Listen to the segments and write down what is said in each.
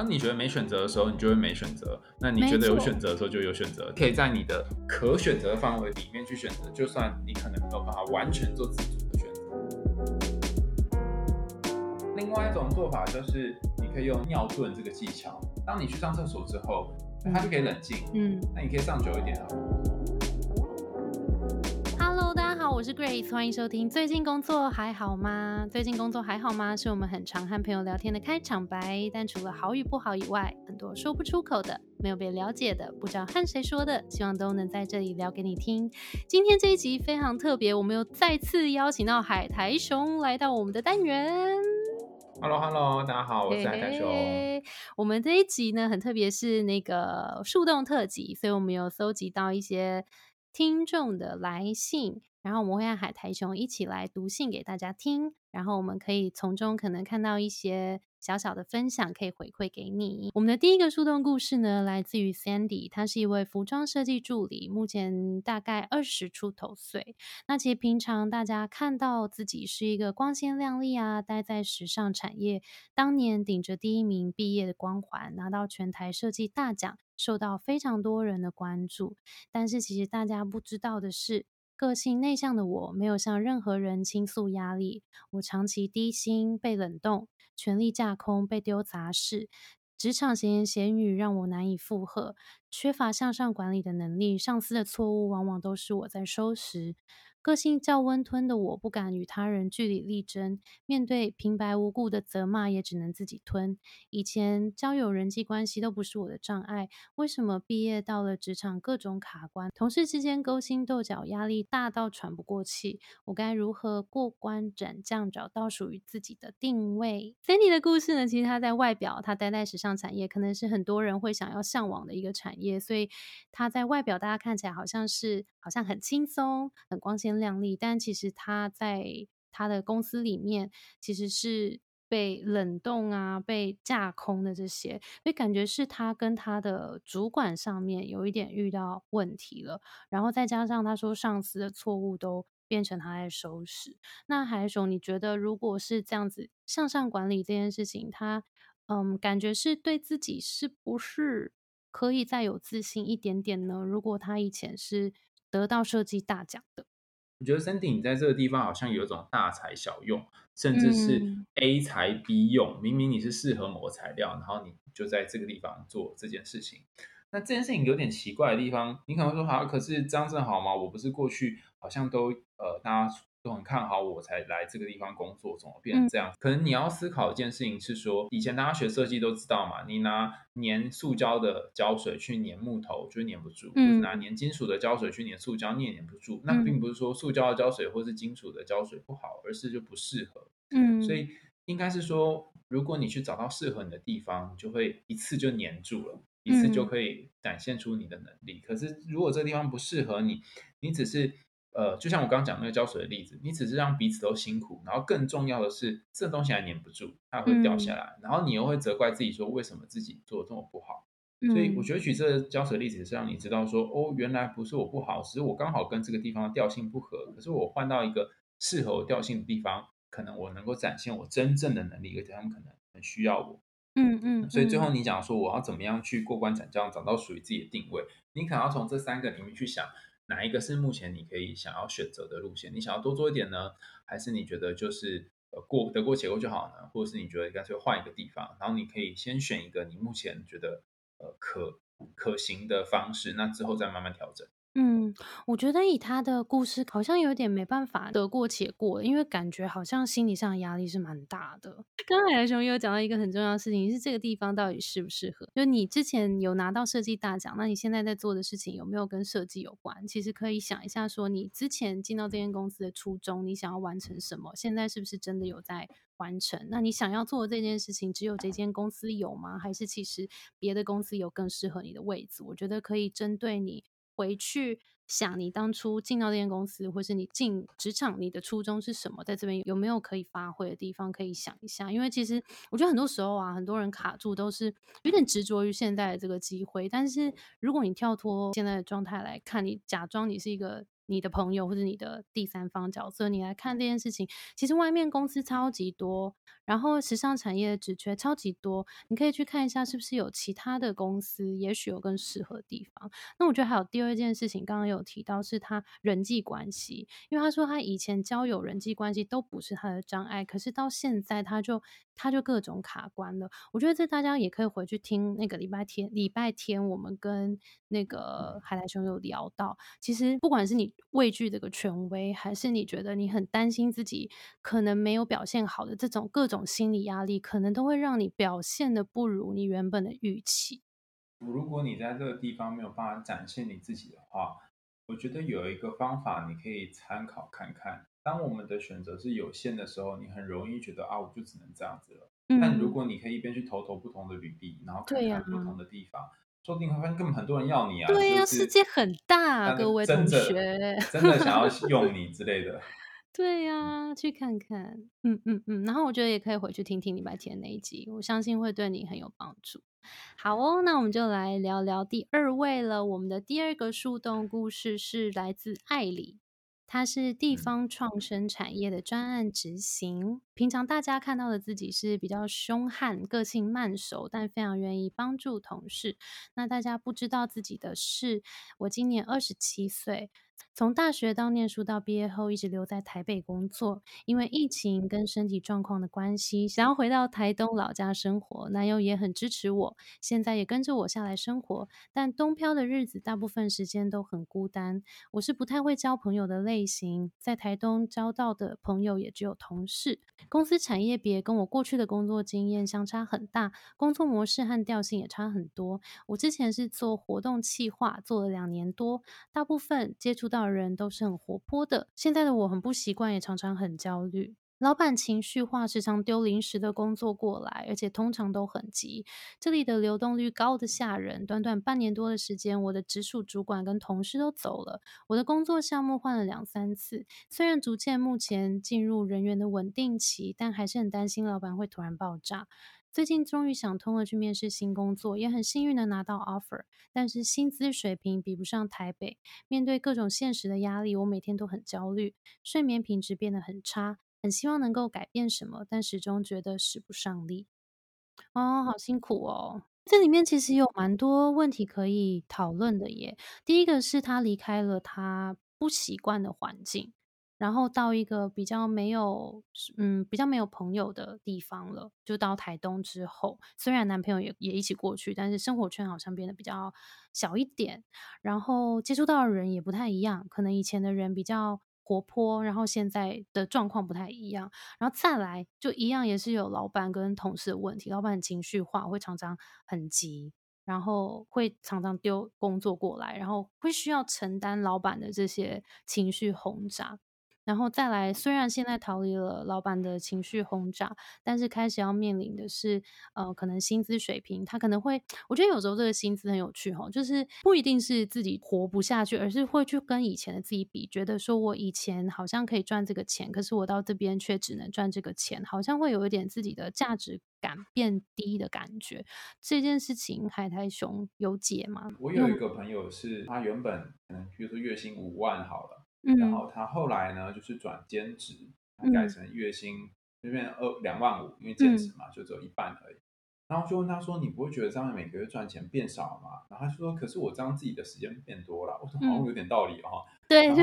当你觉得没选择的时候，你就会没选择；那你觉得有选择的时候，就有选择。可以在你的可选择范围里面去选择，就算你可能没有办法完全做自主的选择。另外一种做法就是，你可以用尿遁这个技巧。当你去上厕所之后，它就可以冷静。嗯，那你可以上久一点啊。我是 Grace，欢迎收听。最近工作还好吗？最近工作还好吗？是我们很常和朋友聊天的开场白。但除了好与不好以外，很多说不出口的、没有被了解的、不知道和谁说的，希望都能在这里聊给你听。今天这一集非常特别，我们又再次邀请到海苔熊来到我们的单元。Hello，Hello，大家好，我是海苔熊。我们这一集呢，很特别，是那个树洞特辑，所以我们有搜集到一些听众的来信。然后我们会让海苔熊一起来读信给大家听，然后我们可以从中可能看到一些小小的分享，可以回馈给你。我们的第一个树洞故事呢，来自于 Sandy，他是一位服装设计助理，目前大概二十出头岁。那其实平常大家看到自己是一个光鲜亮丽啊，待在时尚产业，当年顶着第一名毕业的光环，拿到全台设计大奖，受到非常多人的关注。但是其实大家不知道的是。个性内向的我，没有向任何人倾诉压力。我长期低薪、被冷冻、权力架空、被丢杂事，职场闲言闲语让我难以负荷，缺乏向上管理的能力。上司的错误往往都是我在收拾。个性较温吞的我，不敢与他人据理力争，面对平白无故的责骂，也只能自己吞。以前交友人际关系都不是我的障碍，为什么毕业到了职场，各种卡关，同事之间勾心斗角，压力大到喘不过气？我该如何过关斩将，找到属于自己的定位？Cindy 的故事呢？其实他在外表，他待在时尚产业，可能是很多人会想要向往的一个产业，所以他在外表，大家看起来好像是好像很轻松，很光鲜。亮丽，但其实他在他的公司里面其实是被冷冻啊、被架空的这些，所以感觉是他跟他的主管上面有一点遇到问题了。然后再加上他说上司的错误都变成他在收拾。那海熊，你觉得如果是这样子向上管理这件事情，他嗯，感觉是对自己是不是可以再有自信一点点呢？如果他以前是得到设计大奖的。我觉得 Cindy 你在这个地方好像有一种大材小用，甚至是 A 材 B 用。明明你是适合某个材料，然后你就在这个地方做这件事情。那这件事情有点奇怪的地方，你可能说好，可是这样正好吗？我不是过去好像都呃大家。都很看好我才来这个地方工作，怎么变成这样？可能你要思考一件事情是说，以前大家学设计都知道嘛，你拿粘塑胶的胶水去粘木头就粘不住，嗯，拿粘金属的胶水去粘塑胶你也粘不住。那并不是说塑胶的胶水或是金属的胶水不好，而是就不适合。嗯，所以应该是说，如果你去找到适合你的地方，你就会一次就粘住了，一次就可以展现出你的能力。可是如果这个地方不适合你，你只是。呃，就像我刚刚讲那个胶水的例子，你只是让彼此都辛苦，然后更重要的是，这东西还粘不住，它会掉下来，然后你又会责怪自己说为什么自己做的这么不好。所以我觉得举这个胶水例子是让你知道说，哦，原来不是我不好，只是我刚好跟这个地方的调性不合，可是我换到一个适合我调性的地方，可能我能够展现我真正的能力，而且他们可能很需要我。嗯嗯。所以最后你讲说我要怎么样去过关斩将，找到属于自己的定位，你可能要从这三个里面去想。哪一个是目前你可以想要选择的路线？你想要多做一点呢，还是你觉得就是呃过得过且过就好呢？或者是你觉得干脆换一个地方，然后你可以先选一个你目前觉得呃可可行的方式，那之后再慢慢调整。嗯，我觉得以他的故事，好像有点没办法得过且过，因为感觉好像心理上的压力是蛮大的。刚才海熊有讲到一个很重要的事情，是这个地方到底适不适合？就你之前有拿到设计大奖，那你现在在做的事情有没有跟设计有关？其实可以想一下，说你之前进到这间公司的初衷，你想要完成什么？现在是不是真的有在完成？那你想要做的这件事情，只有这间公司有吗？还是其实别的公司有更适合你的位置？我觉得可以针对你。回去想，你当初进到这间公司，或是你进职场，你的初衷是什么？在这边有没有可以发挥的地方？可以想一下。因为其实我觉得很多时候啊，很多人卡住都是有点执着于现在的这个机会。但是如果你跳脱现在的状态来看，你假装你是一个你的朋友或者你的第三方角色，你来看这件事情，其实外面公司超级多。然后时尚产业的职缺超级多，你可以去看一下是不是有其他的公司，也许有更适合的地方。那我觉得还有第二件事情，刚刚有提到是他人际关系，因为他说他以前交友人际关系都不是他的障碍，可是到现在他就他就各种卡关了。我觉得这大家也可以回去听那个礼拜天，礼拜天我们跟那个海苔熊有聊到，其实不管是你畏惧这个权威，还是你觉得你很担心自己可能没有表现好的这种各种心理压力，可能都会让你表现的不如你原本的预期。如果你在这个地方没有办法展现你自己的话，我觉得有一个方法你可以参考看看。当我们的选择是有限的时候，你很容易觉得啊，我就只能这样子了。但如果你可以一边去投投不同的履历，然后看看不同的地方，说不定会发现根本很多人要你啊。对呀，世界很大，各位同学，真的想要用你之类的。对呀，去看看，嗯嗯嗯。然后我觉得也可以回去听听礼拜天那一集，我相信会对你很有帮助。好哦，那我们就来聊聊第二位了。我们的第二个树洞故事是来自艾里。他是地方创生产业的专案执行。平常大家看到的自己是比较凶悍、个性慢熟，但非常愿意帮助同事。那大家不知道自己的是，我今年二十七岁。从大学到念书到毕业后，一直留在台北工作。因为疫情跟身体状况的关系，想要回到台东老家生活。男友也很支持我，现在也跟着我下来生活。但东漂的日子，大部分时间都很孤单。我是不太会交朋友的类型，在台东交到的朋友也只有同事。公司产业别跟我过去的工作经验相差很大，工作模式和调性也差很多。我之前是做活动企划，做了两年多，大部分接触。到人都是很活泼的，现在的我很不习惯，也常常很焦虑。老板情绪化，时常丢临时的工作过来，而且通常都很急。这里的流动率高的吓人，短短半年多的时间，我的直属主管跟同事都走了，我的工作项目换了两三次。虽然逐渐目前进入人员的稳定期，但还是很担心老板会突然爆炸。最近终于想通了，去面试新工作，也很幸运的拿到 offer，但是薪资水平比不上台北。面对各种现实的压力，我每天都很焦虑，睡眠品质变得很差，很希望能够改变什么，但始终觉得使不上力。哦，好辛苦哦！这里面其实有蛮多问题可以讨论的耶。第一个是他离开了他不习惯的环境。然后到一个比较没有，嗯，比较没有朋友的地方了。就到台东之后，虽然男朋友也也一起过去，但是生活圈好像变得比较小一点。然后接触到的人也不太一样，可能以前的人比较活泼，然后现在的状况不太一样。然后再来，就一样也是有老板跟同事的问题。老板很情绪化，会常常很急，然后会常常丢工作过来，然后会需要承担老板的这些情绪轰炸。然后再来，虽然现在逃离了老板的情绪轰炸，但是开始要面临的是，呃，可能薪资水平，他可能会，我觉得有时候这个薪资很有趣哈，就是不一定是自己活不下去，而是会去跟以前的自己比，觉得说我以前好像可以赚这个钱，可是我到这边却只能赚这个钱，好像会有一点自己的价值感变低的感觉。这件事情，海苔熊有解吗？我有一个朋友是，他原本可能比如说月薪五万好了。然后他后来呢，就是转兼职，改成月薪就变二两万五，因为兼职嘛，就只有一半而已。然后就问他说：“你不会觉得这样每个月赚钱变少吗？”然后他说：“可是我这样自己的时间变多了。”我说：“好像有点道理哦。”对，然后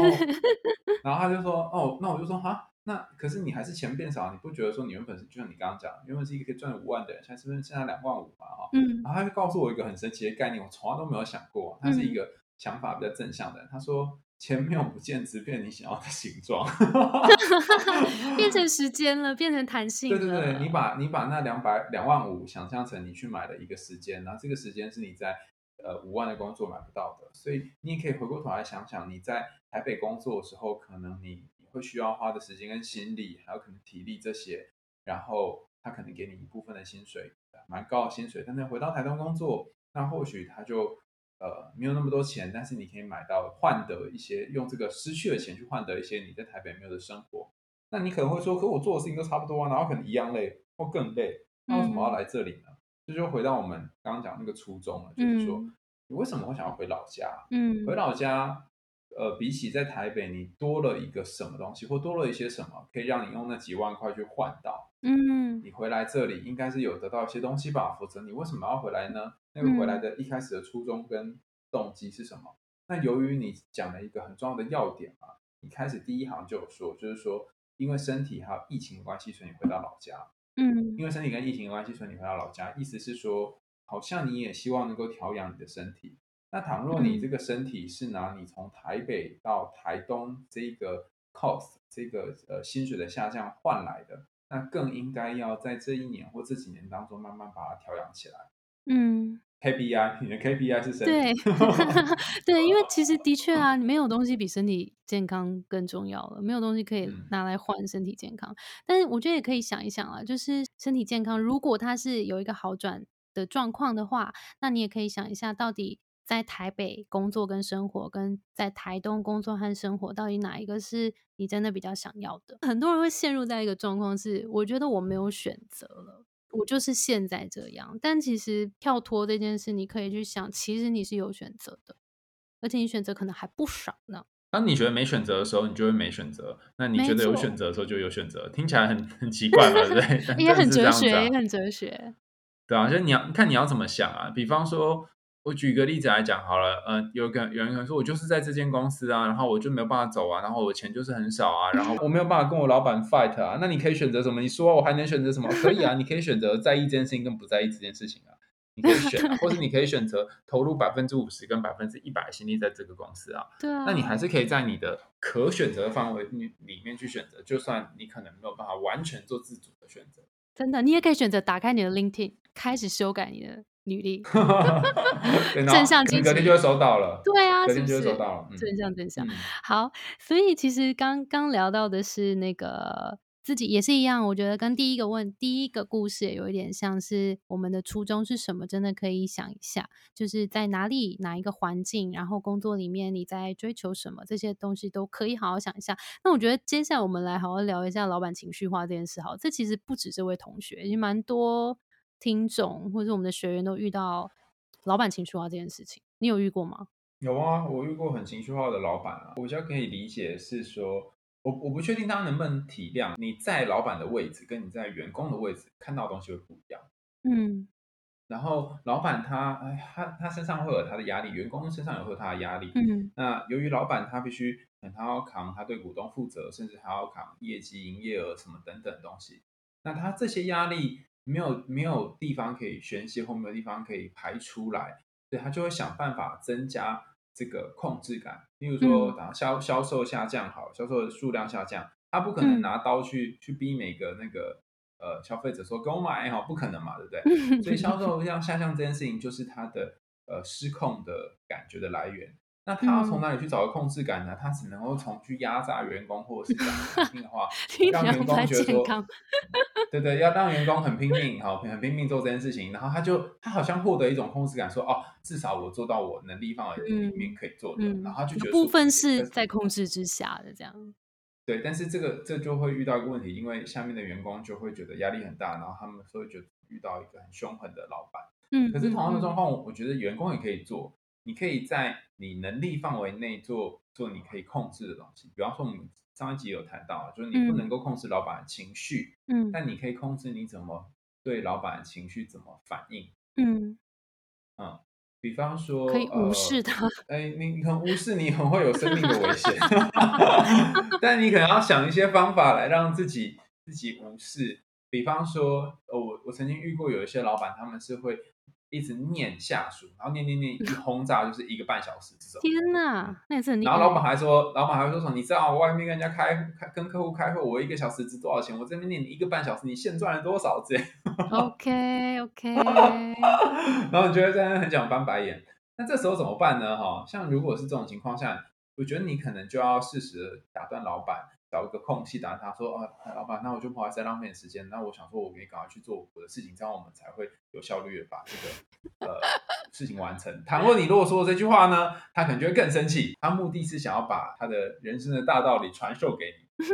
然后他就说：“哦，那我就说哈，那可是你还是钱变少，你不觉得说你原本是就像你刚刚讲，原本是一个可以赚五万的人，现在是不是现在两万五嘛？哈，嗯。然后他就告诉我一个很神奇的概念，我从来都没有想过，他是一个想法比较正向的人。他说。钱没有不见，只变你想要的形状，变成时间了，变成弹性。对对对，你把你把那两百两万五想象成你去买的一个时间，然后这个时间是你在呃五万的工作买不到的，所以你也可以回过头来想想，你在台北工作的时候，可能你你会需要花的时间跟心力，还有可能体力这些，然后他可能给你一部分的薪水，蛮高的薪水，但是回到台东工作，那或许他就。呃，没有那么多钱，但是你可以买到换得一些，用这个失去的钱去换得一些你在台北没有的生活。那你可能会说，可我做的事情都差不多啊，然后可能一样累或更累，那为什么要来这里呢？这就回到我们刚刚讲那个初衷了，就是说，你为什么会想要回老家？嗯，回老家，呃，比起在台北，你多了一个什么东西，或多了一些什么，可以让你用那几万块去换到。嗯，你回来这里应该是有得到一些东西吧？否则你为什么要回来呢？那个回来的一开始的初衷跟动机是什么？那由于你讲了一个很重要的要点嘛，你开始第一行就有说，就是说因为身体还有疫情的关系，所以你回到老家。嗯，因为身体跟疫情的关系，所以你回到老家，意思是说，好像你也希望能够调养你的身体。那倘若你这个身体是拿你从台北到台东这个 cost 这个呃薪水的下降换来的，那更应该要在这一年或这几年当中慢慢把它调养起来。嗯。KPI，你的 KPI 是身体。对，对，因为其实的确啊，没有东西比身体健康更重要了，没有东西可以拿来换身体健康。但是我觉得也可以想一想啊，就是身体健康，如果它是有一个好转的状况的话，那你也可以想一下，到底在台北工作跟生活，跟在台东工作和生活，到底哪一个是你真的比较想要的？很多人会陷入在一个状况是，我觉得我没有选择了。我就是现在这样，但其实跳脱这件事，你可以去想，其实你是有选择的，而且你选择可能还不少呢。当你觉得没选择的时候，你就会没选择；那你觉得有选择的时候，就有选择。听起来很很奇 怪嘛，对不对？也 很哲学，也很哲学。对啊，就你要看你要怎么想啊。比方说。我举个例子来讲好了，嗯，有个有人可能说，我就是在这间公司啊，然后我就没有办法走啊，然后我钱就是很少啊，然后我没有办法跟我老板 fight 啊。那你可以选择什么？你说我还能选择什么？可以啊，你可以选择在意这件事情跟不在意这件事情啊，你可以 选，啊或者你可以选择投入百分之五十跟百分之一百心力在这个公司啊。对啊。那你还是可以在你的可选择范围里里面去选择，就算你可能没有办法完全做自主的选择。真的，你也可以选择打开你的 LinkedIn，开始修改你的。履历，正向积极，隔天就会收到了。对啊，隔天就会收到了。正向正向。好，所以其实刚刚聊到的是那个自己也是一样，我觉得跟第一个问第一个故事也有一点像是我们的初衷是什么，真的可以想一下，就是在哪里哪一个环境，然后工作里面你在追求什么，这些东西都可以好好想一下。那我觉得接下来我们来好好聊一下老板情绪化这件事。好，这其实不止这位同学，也蛮多。听众或者是我们的学员都遇到老板情绪化这件事情，你有遇过吗？有啊，我遇过很情绪化的老板啊。我比较可以理解是说，我我不确定他能不能体谅你在老板的位置跟你在员工的位置看到的东西会不一样。嗯，然后老板他哎他他身上会有他的压力，员工身上也会有他的压力。嗯，那由于老板他必须他要扛他对股东负责，甚至还要扛业绩、营业额什么等等东西。那他这些压力。没有没有地方可以宣泄，或没有地方可以排出来，所以他就会想办法增加这个控制感。例如说，等销销售下降，好，销售的数量下降，他不可能拿刀去去逼每个那个呃消费者说给我买哈，不可能嘛，对不对？所以销售量下降这件事情，就是他的呃失控的感觉的来源。那他要从哪里去找个控制感呢？他只能够从去压榨员工，或者是讲难听的话，让员工觉得说，对对，要让员工很拼命，好，很拼命做这件事情，然后他就他好像获得一种控制感，说哦，至少我做到我能力范围里面可以做的，然后就觉得部分是在控制之下的这样。对，但是这个这就会遇到一个问题，因为下面的员工就会觉得压力很大，然后他们会觉得遇到一个很凶狠的老板。嗯，可是同样的状况，我我觉得员工也可以做。你可以在你能力范围内做做你可以控制的东西，比方说我们上一集有谈到，就是你不能够控制老板的情绪，嗯，但你可以控制你怎么对老板的情绪怎么反应，嗯。嗯，比方说可以无视他，哎，你很无视，你很会有生命的危险，但你可能要想一些方法来让自己自己无视，比方说，呃，我我曾经遇过有一些老板，他们是会。一直念下属，然后念念念，一轰炸就是一个半小时这种。天哪，那也是很厉害然后老板还说，老板还会说什么？你知道我外面跟人家开开跟客户开会，我一个小时值多少钱？我这边念你一个半小时，你现赚了多少？这 OK OK。然后你觉得这样很想翻白眼。那这时候怎么办呢？哈，像如果是这种情况下，我觉得你可能就要适时打断老板。找一个空隙，打他说：“啊，老板，那我就不好意思浪费时间。那我想说，我可以赶快去做我的事情，这样我们才会有效率的把这个呃事情完成。倘若你如果说这句话呢，他可能就会更生气。他目的是想要把他的人生的大道理传授给你。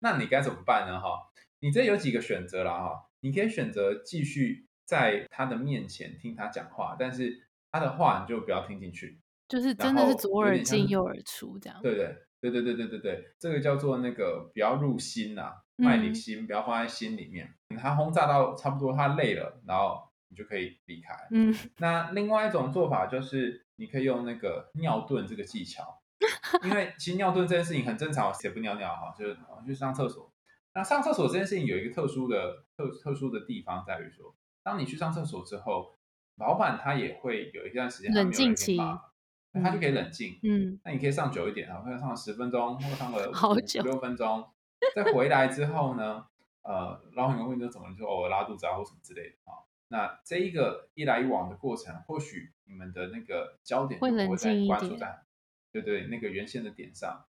那你该怎么办呢？哈，你这有几个选择了哈。你可以选择继续在他的面前听他讲话，但是他的话你就不要听进去。就是真的是左耳进右耳出这样。对对对对对对对对，这个叫做那个不要入心呐，卖你心，不要放在心里面。他轰炸到差不多，他累了，然后你就可以离开。嗯，那另外一种做法就是你可以用那个尿遁这个技巧，因为其实尿遁这件事情很正常，谁不尿尿哈，就是去上厕所。那上厕所这件事情有一个特殊的特特殊的地方在于说，当你去上厕所之后，老板他也会有一段时间冷静期，他就可以冷静。嗯，那你可以上久一点啊，可能上十分钟，或上个五六分钟，再回来之后呢，呃，老板问你怎么，就偶尔拉肚子啊或什么之类的啊。那这一个一来一往的过程，或许你们的那个焦点会在关注在，对对，那个原先的点上。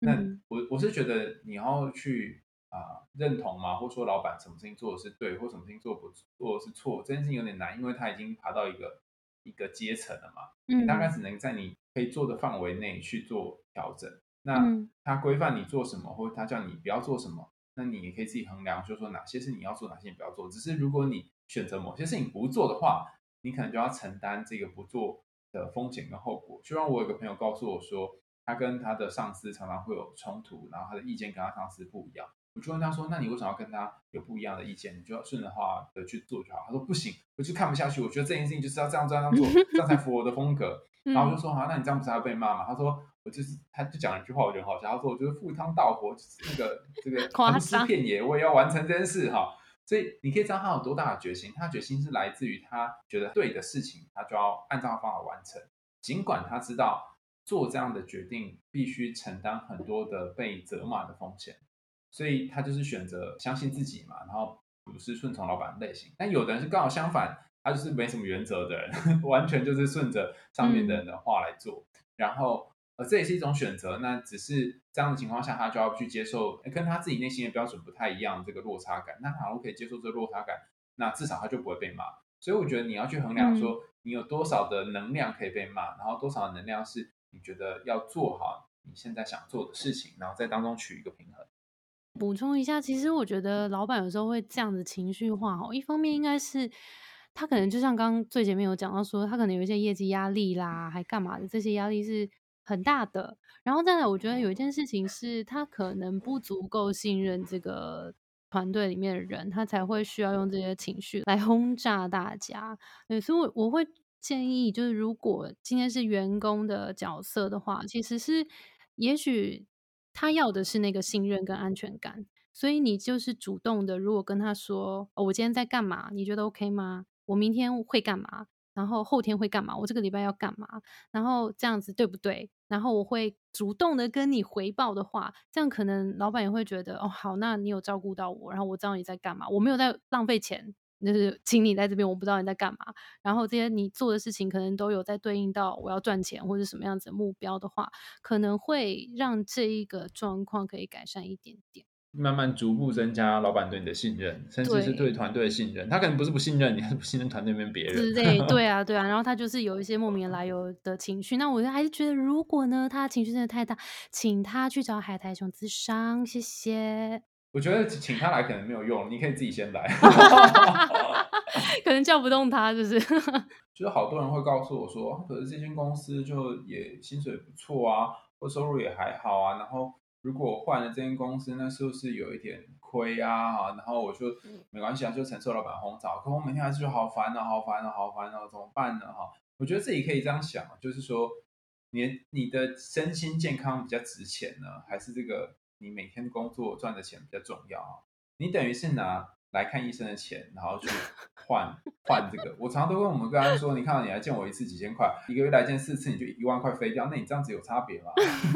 那我我是觉得你要去。啊，认同嘛？或者说老板什么事情做的是对，或什么事情做不做的是错，这件事情有点难，因为他已经爬到一个一个阶层了嘛。嗯，你大概只能在你可以做的范围内去做调整。那他规范你做什么，或者他叫你不要做什么，那你也可以自己衡量，就说哪些是你要做，哪些你不要做。只是如果你选择某些事情不做的话，你可能就要承担这个不做的风险跟后果。就像我有个朋友告诉我说，他跟他的上司常常会有冲突，然后他的意见跟他上司不一样。我就问他说：“那你为什么要跟他有不一样的意见？你就要顺着话的去做就好。”他说：“不行，我就看不下去。我觉得这件事情就是要这样这样做，这样才符合我的风格。”然后我就说：“好，那你这样不是要被骂吗？”他说：“我就是，他就讲了一句话，我觉得好笑。他说：‘我就是赴汤蹈火，就是那个这个横尸遍野，我也要完成这件事。’哈，所以你可以知道他有多大的决心。他决心是来自于他觉得对的事情，他就要按照方法完成。尽管他知道做这样的决定必须承担很多的被责骂的风险。”所以他就是选择相信自己嘛，然后不是顺从老板的类型。但有的人是刚好相反，他就是没什么原则的人，完全就是顺着上面的人的话来做。然后呃，这也是一种选择。那只是这样的情况下，他就要去接受跟他自己内心的标准不太一样这个落差感。那假如可以接受这个落差感，那至少他就不会被骂。所以我觉得你要去衡量说，你有多少的能量可以被骂，然后多少能量是你觉得要做好你现在想做的事情，然后在当中取一个平衡。补充一下，其实我觉得老板有时候会这样子情绪化哦。一方面应该是他可能就像刚最前面有讲到说，他可能有一些业绩压力啦，还干嘛的，这些压力是很大的。然后再来，我觉得有一件事情是他可能不足够信任这个团队里面的人，他才会需要用这些情绪来轰炸大家。对，所以我我会建议，就是如果今天是员工的角色的话，其实是也许。他要的是那个信任跟安全感，所以你就是主动的。如果跟他说：“我今天在干嘛？你觉得 OK 吗？我明天会干嘛？然后后天会干嘛？我这个礼拜要干嘛？然后这样子对不对？然后我会主动的跟你回报的话，这样可能老板也会觉得哦，好，那你有照顾到我，然后我知道你在干嘛，我没有在浪费钱。”就是请你在这边，我不知道你在干嘛。然后这些你做的事情，可能都有在对应到我要赚钱或者什么样子的目标的话，可能会让这一个状况可以改善一点点。慢慢逐步增加老板对你的信任，甚至是对团队的信任。他可能不是不信任你，是不信任团队里面别人。之类，对 啊，对啊。然后他就是有一些莫名来由的情绪。那我还是觉得，如果呢，他情绪真的太大，请他去找海苔熊咨商，谢谢。我觉得请他来可能没有用，你可以自己先来。可能叫不动他，就是。就是好多人会告诉我说，可是这间公司就也薪水不错啊，或收入也还好啊。然后如果换了这间公司，那是不是有一点亏啊？然后我就没关系啊，就承受老板轰炸。可我每天还是好烦啊，好烦啊，好烦啊，怎么办呢？哈，我觉得自己可以这样想，就是说，你你的身心健康比较值钱呢，还是这个？你每天工作赚的钱比较重要啊！你等于是拿来看医生的钱，然后去换换这个。我常常都跟我们跟他说：“你看到你来见我一次几千块，一个月来见四次，你就一万块飞掉。那你这样子有差别吗？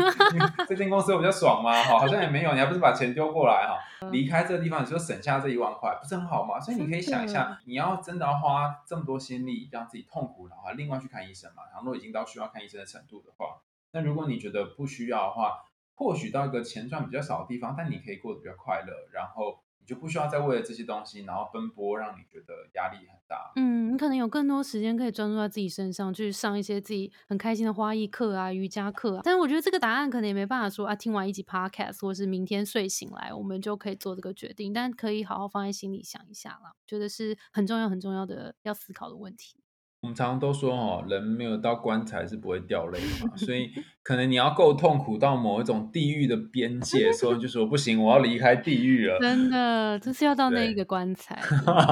这间公司比较爽吗？好，好像也没有。你还不是把钱丢过来哈？离开这个地方，你就省下这一万块，不是很好吗？所以你可以想一下，你要真的要花这么多心力让自己痛苦的话，另外去看医生嘛。然后已经到需要看医生的程度的话，那如果你觉得不需要的话，或许到一个钱赚比较少的地方，但你可以过得比较快乐，然后你就不需要再为了这些东西然后奔波，让你觉得压力很大。嗯，你可能有更多时间可以专注在自己身上，去上一些自己很开心的花艺课啊、瑜伽课啊。但是我觉得这个答案可能也没办法说啊，听完一集 podcast 或是明天睡醒来，我们就可以做这个决定。但可以好好放在心里想一下啦，觉得是很重要、很重要的要思考的问题。我们常常都说哦，人没有到棺材是不会掉泪的嘛，所以可能你要够痛苦到某一种地狱的边界，所以就说不行，我要离开地狱了。真的，就是要到那一个棺材，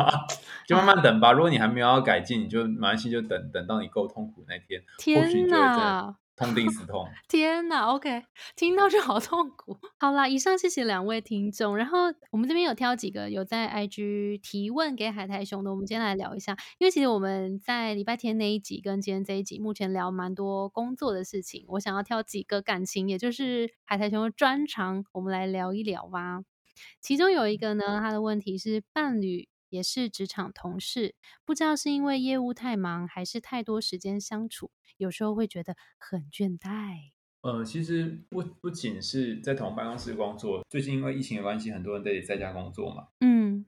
就慢慢等吧。如果你还没有要改进，你就马上就等等到你够痛苦那天，或许你就会痛定思痛，天哪！OK，听到就好痛苦。好啦，以上谢谢两位听众。然后我们这边有挑几个有在 IG 提问给海苔熊的，我们今天来聊一下。因为其实我们在礼拜天那一集跟今天这一集，目前聊蛮多工作的事情。我想要挑几个感情，也就是海苔熊的专长，我们来聊一聊吧。其中有一个呢，他的问题是伴侣也是职场同事，不知道是因为业务太忙，还是太多时间相处。有时候会觉得很倦怠。呃，其实不不仅是在同办公室工作，最近因为疫情的关系，很多人得在家工作嘛。嗯。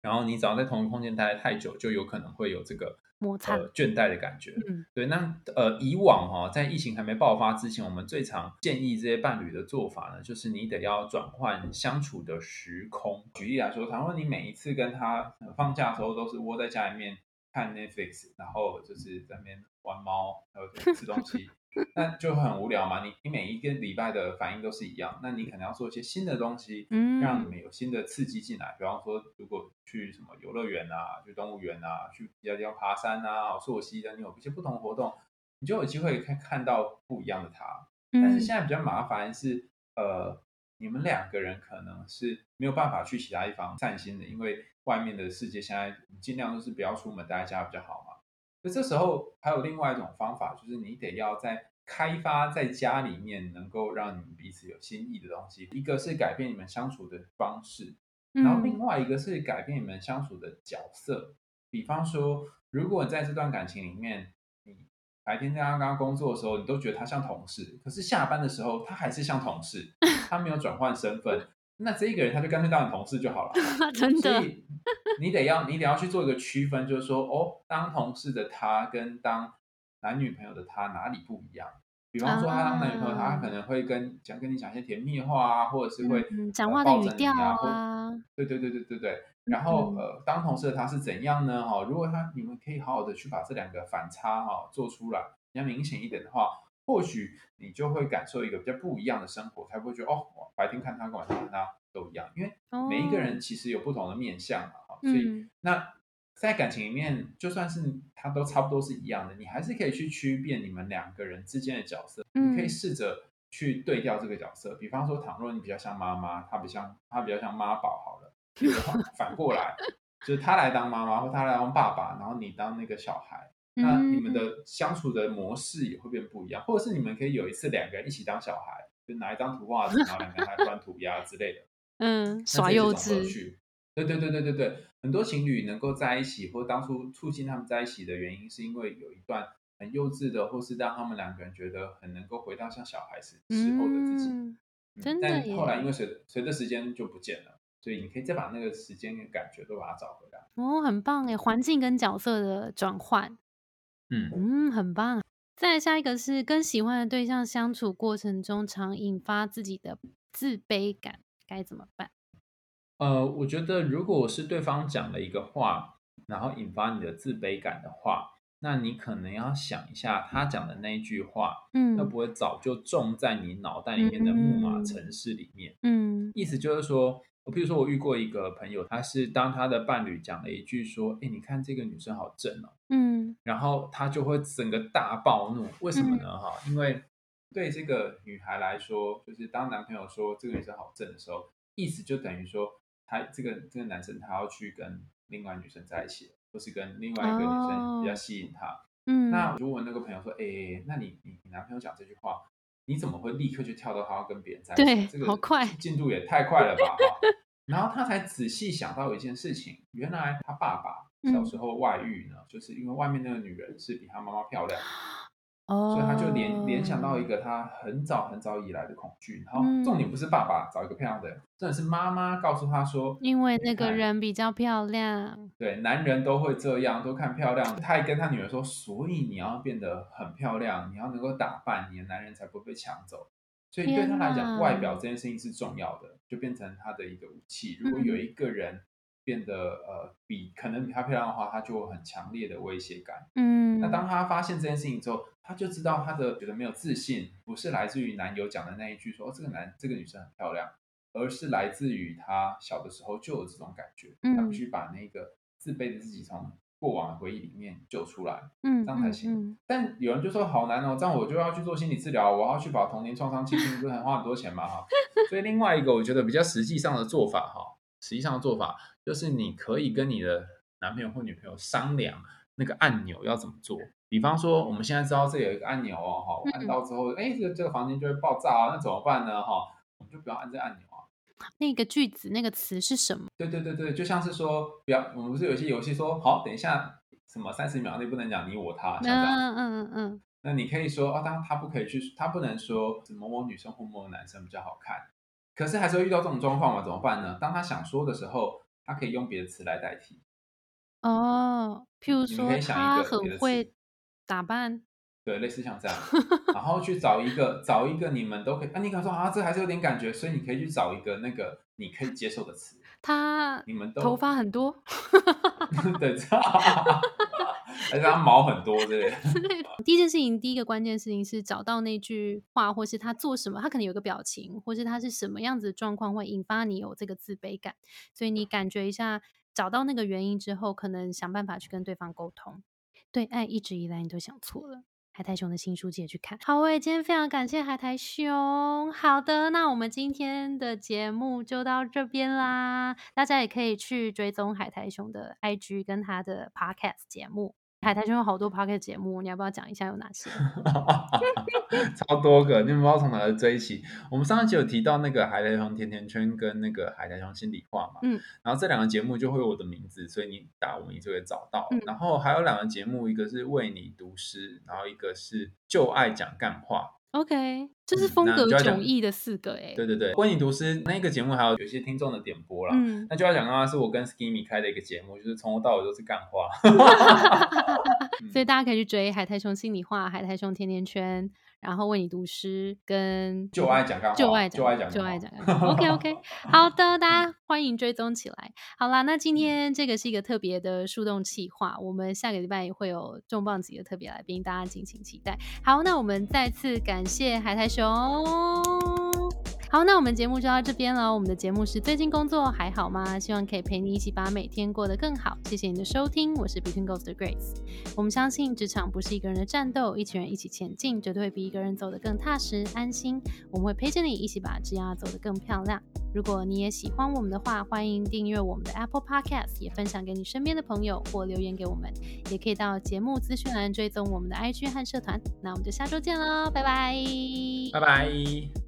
然后你只要在同一个空间待太久，就有可能会有这个摩擦、倦怠的感觉。嗯。对，那呃，以往哈，在疫情还没爆发之前，我们最常建议这些伴侣的做法呢，就是你得要转换相处的时空。举例来说，倘若你每一次跟他放假的时候，都是窝在家里面。看 Netflix，然后就是在那边玩猫，还有吃东西，那就很无聊嘛。你你每一个礼拜的反应都是一样，那你可能要做一些新的东西，嗯，让你们有新的刺激进来。比方说，如果去什么游乐园啊，去动物园啊，去比较地方爬山啊，溯溪的，你有一些不同活动，你就有机会看看到不一样的他。但是现在比较麻烦是，呃。你们两个人可能是没有办法去其他地方散心的，因为外面的世界现在尽量都是不要出门，待在家比较好嘛。那这时候还有另外一种方法，就是你得要在开发在家里面能够让你们彼此有心意的东西。一个是改变你们相处的方式，然后另外一个是改变你们相处的角色。比方说，如果在这段感情里面，你白天在他刚刚工作的时候，你都觉得他像同事，可是下班的时候他还是像同事，他没有转换身份，那这一个人他就干脆当你同事就好了。真的，所以你得要你得要去做一个区分，就是说哦，当同事的他跟当男女朋友的他哪里不一样？比方说他当男女朋友，他可能会跟讲跟你讲一些甜蜜话啊，或者是会讲话的语调啊，对对对对对对。然后呃，当同事的他是怎样呢？哈，如果他你们可以好好的去把这两个反差哈做出来，比较明显一点的话，或许你就会感受一个比较不一样的生活，才不会觉得哦，白天看他跟晚上看他都一样，因为每一个人其实有不同的面相嘛，哦，所以那在感情里面，就算是他都差不多是一样的，你还是可以去区辨你们两个人之间的角色，你可以试着去对调这个角色，比方说，倘若你比较像妈妈，他比较他比较像妈宝，好了。反过来，就是他来当妈妈，或他来当爸爸，然后你当那个小孩，那你们的相处的模式也会变不一样。或者是你们可以有一次两个人一起当小孩，就拿一张图画纸，然后两个人来端涂鸦之类的，嗯，耍幼稚。对对对对对对，很多情侣能够在一起，或当初促进他们在一起的原因，是因为有一段很幼稚的，或是让他们两个人觉得很能够回到像小孩时时候的自己。真的，但后来因为随随着时间就不见了。所以你可以再把那个时间跟感觉都把它找回来哦，很棒哎！环境跟角色的转换，嗯嗯，很棒。再下一个是跟喜欢的对象相处过程中，常引发自己的自卑感，该怎么办？呃，我觉得如果是对方讲了一个话，然后引发你的自卑感的话，那你可能要想一下，他讲的那一句话，嗯，会不会早就种在你脑袋里面的木马城市里面？嗯，意思就是说。我譬如说，我遇过一个朋友，他是当他的伴侣讲了一句说：“哎，你看这个女生好正哦。”嗯，然后他就会整个大暴怒。为什么呢？哈，因为对这个女孩来说，就是当男朋友说这个女生好正的时候，意思就等于说，他这个这个男生他要去跟另外女生在一起，或是跟另外一个女生比较吸引他。嗯，那如果那个朋友说：“哎，那你你你男朋友讲这句话？”你怎么会立刻就跳到他要跟别人在一起？这个进度也太快了吧！然后他才仔细想到一件事情，原来他爸爸小时候外遇呢，就是因为外面那个女人是比他妈妈漂亮。所以他就联联想到一个他很早很早以来的恐惧，然后重点不是爸爸找一个漂亮的，真的是妈妈告诉他说，因为那个人比较漂亮，对，男人都会这样，都看漂亮。他还跟他女儿说，所以你要变得很漂亮，你要能够打扮，你的男人才不会被抢走。所以对他来讲，外表这件事情是重要的，就变成他的一个武器。如果有一个人变得呃比可能比他漂亮的话，他就有很强烈的威胁感。嗯。嗯，那当他发现这件事情之后，他就知道他的觉得没有自信，不是来自于男友讲的那一句说哦这个男这个女生很漂亮，而是来自于他小的时候就有这种感觉，他必须把那个自卑的自己从过往的回忆里面救出来，嗯，这样才行。但有人就说好难哦，这样我就要去做心理治疗，我要去把童年创伤清清，不是很花很多钱嘛哈。所以另外一个我觉得比较实际上的做法哈，实际上的做法就是你可以跟你的男朋友或女朋友商量那个按钮要怎么做。比方说我们现在知道这有一个按钮哦哈，按到之后哎这个这个房间就会爆炸啊，那怎么办呢哈？我们就不要按这按钮啊。那个句子那个词是什么？对对对对，就像是说不要，我们不是有些游戏说好等一下什么三十秒内不能讲你我他，像这样。嗯嗯嗯嗯。那你可以说哦，当他不可以去，他不能说某某女生或某某男生比较好看，可是还是会遇到这种状况嘛？怎么办呢？当他想说的时候，他可以用别的词来代替。哦，譬如说他很会打扮，对，类似像这样，然后去找一个找一个你们都可以。啊，你可能说啊，这还是有点感觉，所以你可以去找一个那个你可以接受的词。他你们都头发很多，对，而且他毛很多之类的。第一件事情，第一个关键事情是找到那句话，或是他做什么，他可能有个表情，或是他是什么样子的状况会引发你有这个自卑感，所以你感觉一下。找到那个原因之后，可能想办法去跟对方沟通。对爱一直以来你都想错了。海苔熊的新书记得去看。好，我也今天非常感谢海苔熊。好的，那我们今天的节目就到这边啦。大家也可以去追踪海苔熊的 IG 跟他的 Podcast 节目。海苔兄有好多 p o c k e t 节目，你要不要讲一下有哪些？超多个，你们不知道从哪追起。我们上一集有提到那个海苔熊甜甜圈跟那个海苔熊心里话嘛，嗯，然后这两个节目就会有我的名字，所以你打我名就会找到。然后还有两个节目，一个是为你读诗，然后一个是就爱讲干话。OK，这是风格迥异的四个哎。对对对，婚礼读诗那个节目还有有些听众的点播啦。嗯，那就要讲的话是我跟 Skimmy 开的一个节目，就是从头到尾都是干话。所以大家可以去追海苔熊心里话、海苔熊甜甜圈。然后为你读诗，跟就爱讲干话，就爱讲，就爱讲，就爱讲。OK OK，好的，大家欢迎追踪起来。好啦，那今天这个是一个特别的树洞企划，我们下个礼拜也会有重磅级的特别来宾，大家敬请期待。好，那我们再次感谢海苔熊。好，那我们节目就到这边了。我们的节目是最近工作还好吗？希望可以陪你一起把每天过得更好。谢谢你的收听，我是 Between Ghost 的 Grace。我们相信职场不是一个人的战斗，一群人一起前进，绝对会比一个人走得更踏实安心。我们会陪着你一起把职涯走得更漂亮。如果你也喜欢我们的话，欢迎订阅我们的 Apple Podcast，也分享给你身边的朋友或留言给我们。也可以到节目资讯栏追踪我们的 IG 和社团。那我们就下周见喽，拜拜，拜拜。